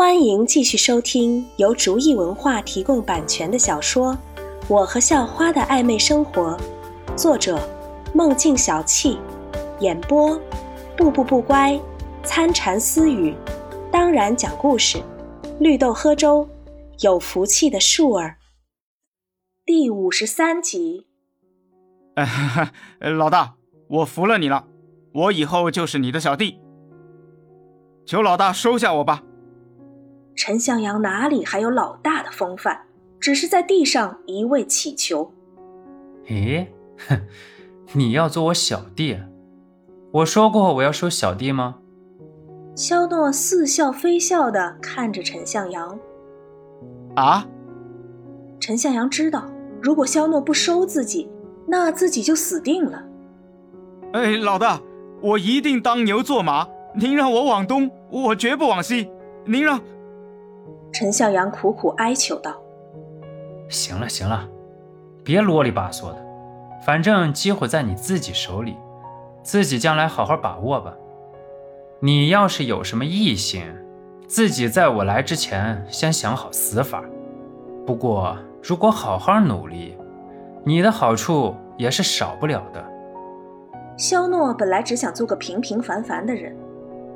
欢迎继续收听由竹意文化提供版权的小说《我和校花的暧昧生活》，作者：梦境小憩，演播：步步不乖、参禅私语，当然讲故事，绿豆喝粥，有福气的树儿。第五十三集。哎，老大，我服了你了，我以后就是你的小弟，求老大收下我吧。陈向阳哪里还有老大的风范，只是在地上一味乞求。咦，哼，你要做我小弟？我说过我要收小弟吗？肖诺似笑非笑的看着陈向阳。啊？陈向阳知道，如果肖诺不收自己，那自己就死定了。哎，老大，我一定当牛做马。您让我往东，我绝不往西。您让。陈向阳苦苦哀求道：“行了行了，别啰里吧嗦的，反正机会在你自己手里，自己将来好好把握吧。你要是有什么异心，自己在我来之前先想好死法。不过如果好好努力，你的好处也是少不了的。”肖诺本来只想做个平平凡凡的人，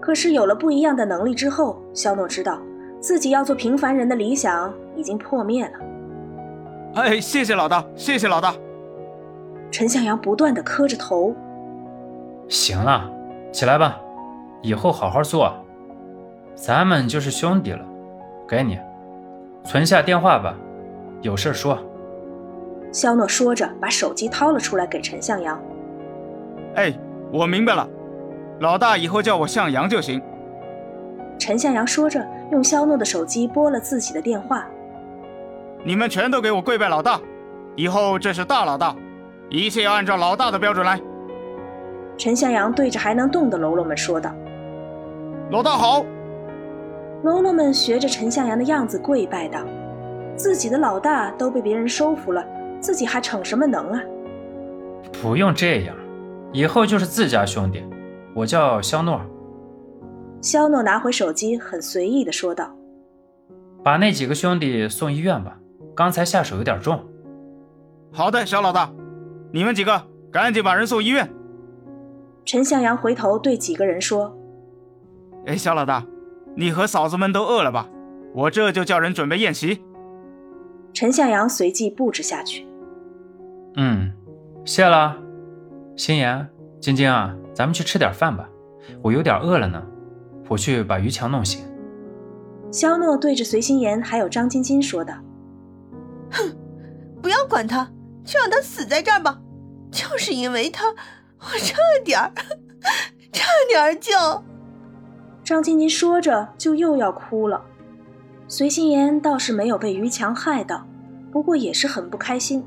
可是有了不一样的能力之后，肖诺知道。自己要做平凡人的理想已经破灭了。哎，谢谢老大，谢谢老大。陈向阳不断的磕着头。行了，起来吧，以后好好做。咱们就是兄弟了。给你，存下电话吧，有事说。肖诺说着，把手机掏了出来给陈向阳。哎，我明白了，老大以后叫我向阳就行。陈向阳说着，用肖诺的手机拨了自己的电话。你们全都给我跪拜老大，以后这是大老大，一切要按照老大的标准来。陈向阳对着还能动的喽啰们说道：“老大好。”喽啰们学着陈向阳的样子跪拜道：“自己的老大都被别人收服了，自己还逞什么能啊？”不用这样，以后就是自家兄弟。我叫肖诺。肖诺拿回手机，很随意的说道：“把那几个兄弟送医院吧，刚才下手有点重。”“好的，肖老大，你们几个赶紧把人送医院。”陈向阳回头对几个人说：“哎，肖老大，你和嫂子们都饿了吧？我这就叫人准备宴席。”陈向阳随即布置下去。“嗯，谢了。心妍、晶晶啊，咱们去吃点饭吧，我有点饿了呢。”我去把于强弄醒。肖诺对着随心妍还有张晶晶说道：“哼，不要管他，就让他死在这儿吧。就是因为他，我差点儿，差点儿就……”张晶晶说着就又要哭了。随心妍倒是没有被于强害到，不过也是很不开心，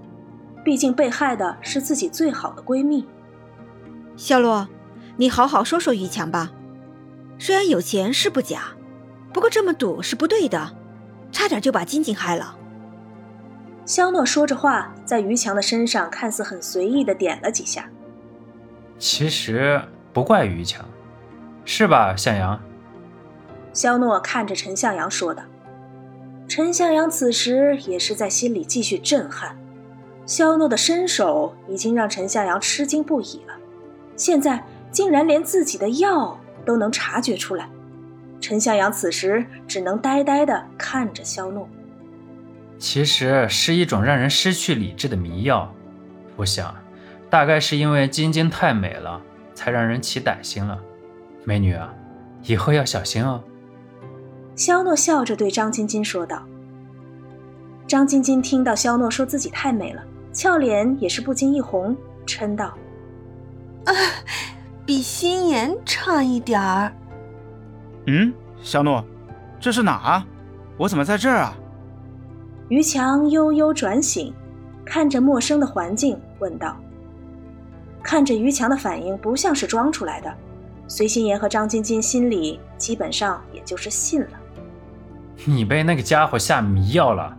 毕竟被害的是自己最好的闺蜜。肖洛，你好好说说于强吧。虽然有钱是不假，不过这么赌是不对的，差点就把晶晶害了。肖诺说着话，在于强的身上看似很随意的点了几下。其实不怪于强，是吧，向阳？肖诺看着陈向阳说道。陈向阳此时也是在心里继续震撼，肖诺的身手已经让陈向阳吃惊不已了，现在竟然连自己的药。都能察觉出来，陈向阳此时只能呆呆地看着肖诺。其实是一种让人失去理智的迷药，我想，大概是因为晶晶太美了，才让人起歹心了。美女啊，以后要小心哦。肖诺笑着对张晶晶说道。张晶晶听到肖诺说自己太美了，俏脸也是不禁一红，嗔道：“啊。”比心妍差一点儿。嗯，肖诺，这是哪啊？我怎么在这儿啊？于强悠悠转醒，看着陌生的环境，问道。看着于强的反应，不像是装出来的。随心妍和张晶晶心里基本上也就是信了。你被那个家伙下迷药了，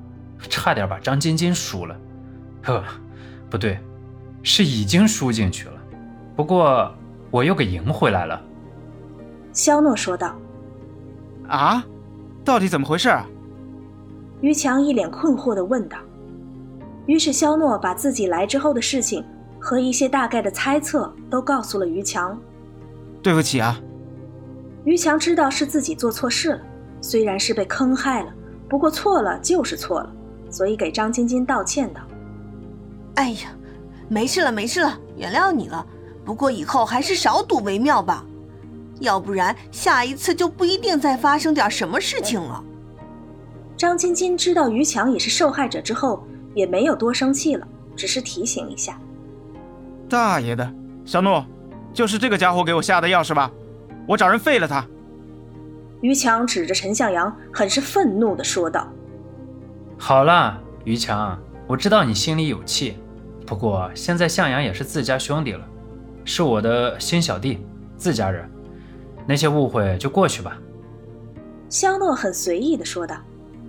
差点把张晶晶输了。呵，不对，是已经输进去了。不过。我又给赢回来了，肖诺说道。啊，到底怎么回事啊？于强一脸困惑的问道。于是肖诺把自己来之后的事情和一些大概的猜测都告诉了于强。对不起啊。于强知道是自己做错事了，虽然是被坑害了，不过错了就是错了，所以给张晶晶道歉道：“哎呀，没事了，没事了，原谅你了。不过以后还是少赌为妙吧，要不然下一次就不一定再发生点什么事情了。”张晶晶知道于强也是受害者之后。也没有多生气了，只是提醒一下。大爷的，小诺，就是这个家伙给我下的药是吧？我找人废了他。于强指着陈向阳，很是愤怒地说道：“好了，于强，我知道你心里有气，不过现在向阳也是自家兄弟了，是我的新小弟，自家人，那些误会就过去吧。”肖诺很随意的说道。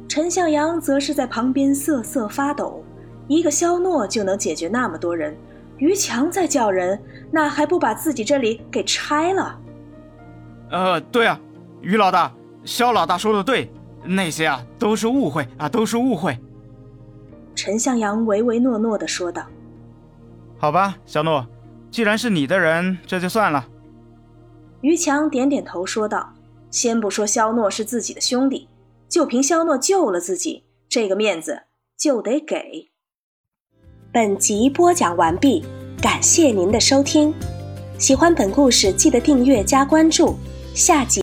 陈向阳则是在旁边瑟瑟发抖，一个肖诺就能解决那么多人，于强在叫人，那还不把自己这里给拆了？呃，对啊，于老大、肖老大说的对，那些啊都是误会啊，都是误会。陈向阳唯唯诺诺的说道：“好吧，肖诺，既然是你的人，这就算了。”于强点点头说道：“先不说肖诺是自己的兄弟。”就凭肖诺救了自己，这个面子就得给。本集播讲完毕，感谢您的收听。喜欢本故事，记得订阅加关注。下集。